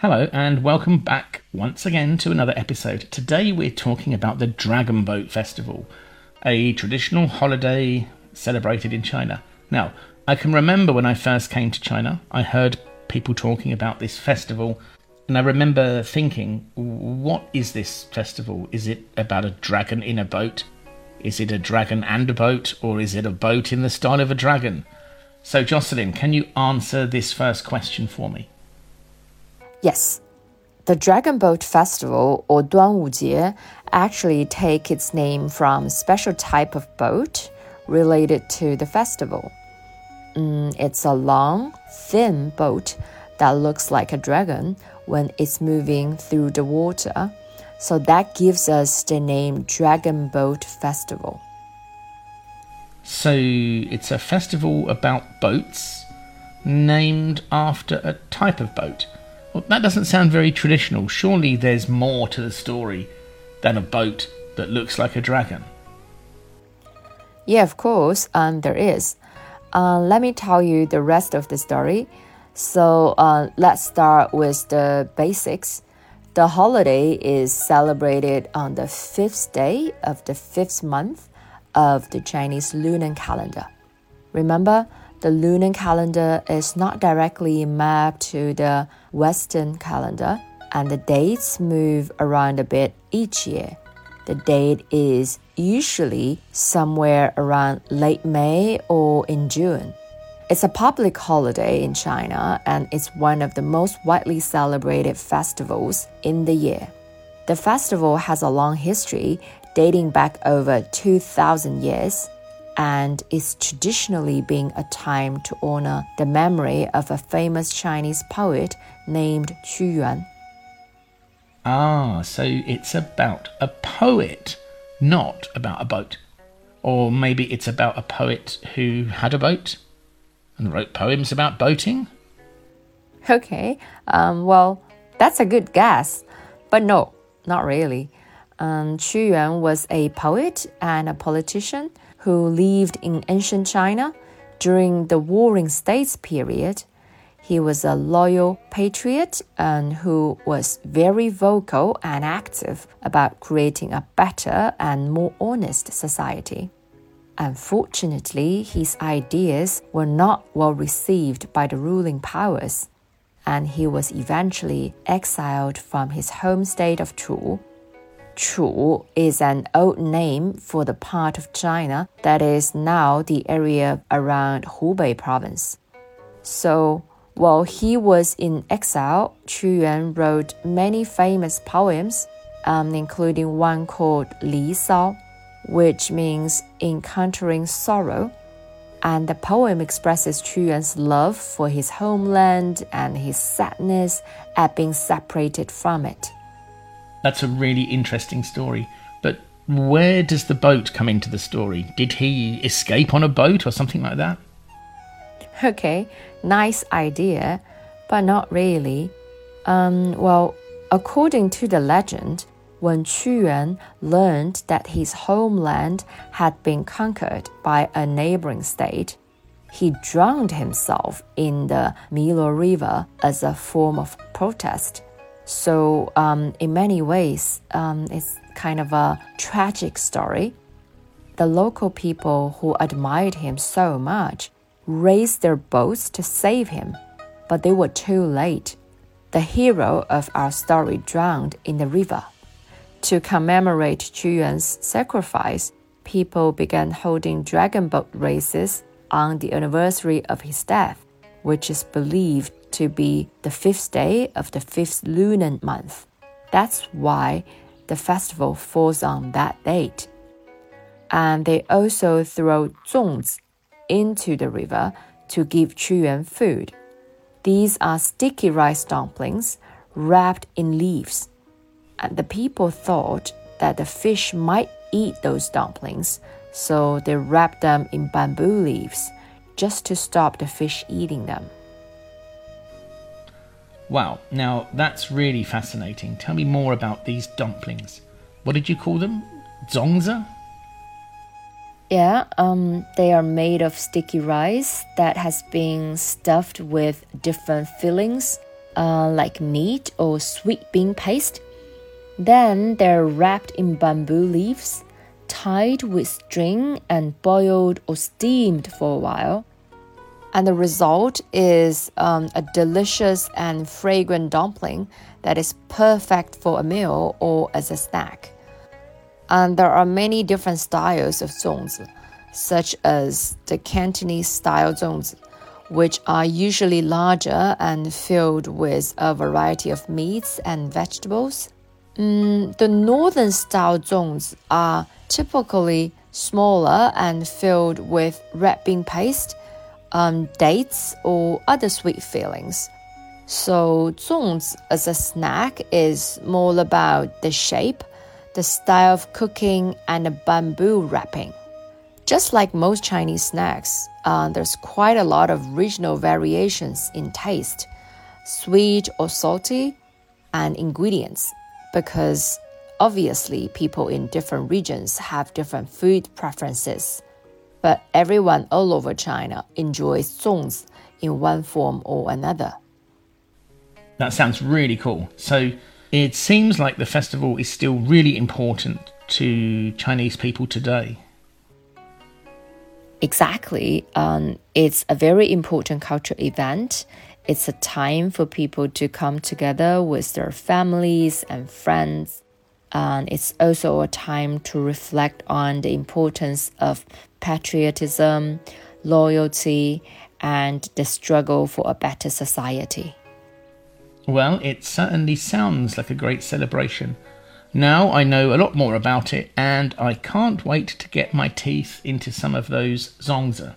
Hello, and welcome back once again to another episode. Today we're talking about the Dragon Boat Festival, a traditional holiday celebrated in China. Now, I can remember when I first came to China, I heard people talking about this festival, and I remember thinking, what is this festival? Is it about a dragon in a boat? Is it a dragon and a boat, or is it a boat in the style of a dragon? So, Jocelyn, can you answer this first question for me? Yes. The Dragon Boat Festival or Duanwujie actually take its name from a special type of boat related to the festival. Mm, it's a long, thin boat that looks like a dragon when it's moving through the water. So that gives us the name Dragon Boat Festival. So it's a festival about boats named after a type of boat. Well, that doesn't sound very traditional. Surely there's more to the story than a boat that looks like a dragon. Yeah, of course, um, there is. Uh, let me tell you the rest of the story. So uh, let's start with the basics. The holiday is celebrated on the fifth day of the fifth month of the Chinese lunar calendar. Remember, the lunar calendar is not directly mapped to the Western calendar, and the dates move around a bit each year. The date is usually somewhere around late May or in June. It's a public holiday in China and it's one of the most widely celebrated festivals in the year. The festival has a long history dating back over 2,000 years and is traditionally being a time to honor the memory of a famous Chinese poet named Qu Yuan. Ah, so it's about a poet, not about a boat. Or maybe it's about a poet who had a boat and wrote poems about boating? Okay, um, well, that's a good guess. But no, not really. Um, Qu Yuan was a poet and a politician who lived in ancient China during the Warring States period. He was a loyal patriot and who was very vocal and active about creating a better and more honest society. Unfortunately, his ideas were not well received by the ruling powers, and he was eventually exiled from his home state of Chu Chu is an old name for the part of China that is now the area around Hubei province. So, while he was in exile, Qu Yuan wrote many famous poems, um, including one called Li Sao, which means encountering sorrow. And the poem expresses Qu Yuan's love for his homeland and his sadness at being separated from it. That's a really interesting story. But where does the boat come into the story? Did he escape on a boat or something like that? Okay, nice idea, but not really. Um, well, according to the legend, when Yuan learned that his homeland had been conquered by a neighboring state, he drowned himself in the Miluo River as a form of protest. So, um, in many ways, um, it's kind of a tragic story. The local people who admired him so much raised their boats to save him, but they were too late. The hero of our story drowned in the river. To commemorate Qu Yuan's sacrifice, people began holding dragon boat races on the anniversary of his death, which is believed to be the fifth day of the fifth lunar month. That's why the festival falls on that date. And they also throw zongzi into the river to give Qu Yuan food. These are sticky rice dumplings wrapped in leaves. And the people thought that the fish might eat those dumplings, so they wrapped them in bamboo leaves just to stop the fish eating them. Wow, now that's really fascinating. Tell me more about these dumplings. What did you call them? Zongzi? Yeah, um, they are made of sticky rice that has been stuffed with different fillings, uh, like meat or sweet bean paste. Then they're wrapped in bamboo leaves, tied with string, and boiled or steamed for a while. And the result is um, a delicious and fragrant dumpling that is perfect for a meal or as a snack. And there are many different styles of zongzi, such as the Cantonese style zongzi, which are usually larger and filled with a variety of meats and vegetables. Mm, the northern style zongzi are typically smaller and filled with red bean paste, um, dates, or other sweet fillings. So, zongzi as a snack is more about the shape the style of cooking, and the bamboo wrapping. Just like most Chinese snacks, uh, there's quite a lot of regional variations in taste, sweet or salty, and ingredients, because obviously people in different regions have different food preferences. But everyone all over China enjoys zongzi in one form or another. That sounds really cool. So, it seems like the festival is still really important to Chinese people today. Exactly. Um, it's a very important cultural event. It's a time for people to come together with their families and friends. And it's also a time to reflect on the importance of patriotism, loyalty, and the struggle for a better society. Well, it certainly sounds like a great celebration. Now I know a lot more about it, and I can't wait to get my teeth into some of those zongzi.